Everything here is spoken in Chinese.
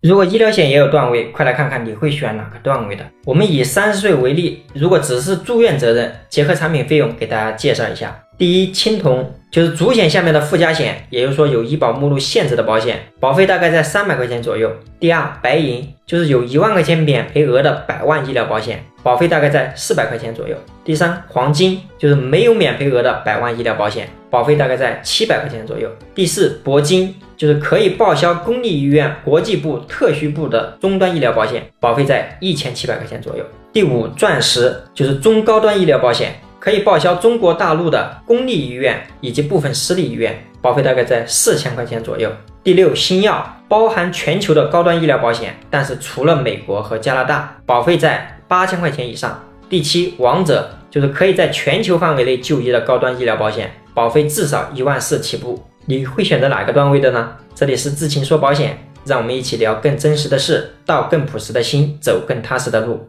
如果医疗险也有段位，快来看看你会选哪个段位的。我们以三十岁为例，如果只是住院责任，结合产品费用给大家介绍一下。第一，青铜就是主险下面的附加险，也就是说有医保目录限制的保险，保费大概在三百块钱左右。第二，白银就是有一万块钱免赔额的百万医疗保险，保费大概在四百块钱左右。第三，黄金就是没有免赔额的百万医疗保险，保费大概在七百块钱左右。第四，铂金。就是可以报销公立医院国际部、特需部的终端医疗保险，保费在一千七百块钱左右。第五，钻石就是中高端医疗保险，可以报销中国大陆的公立医院以及部分私立医院，保费大概在四千块钱左右。第六，新药包含全球的高端医疗保险，但是除了美国和加拿大，保费在八千块钱以上。第七，王者就是可以在全球范围内就医的高端医疗保险，保费至少一万四起步。你会选择哪个段位的呢？这里是智勤说保险，让我们一起聊更真实的事，道更朴实的心，走更踏实的路。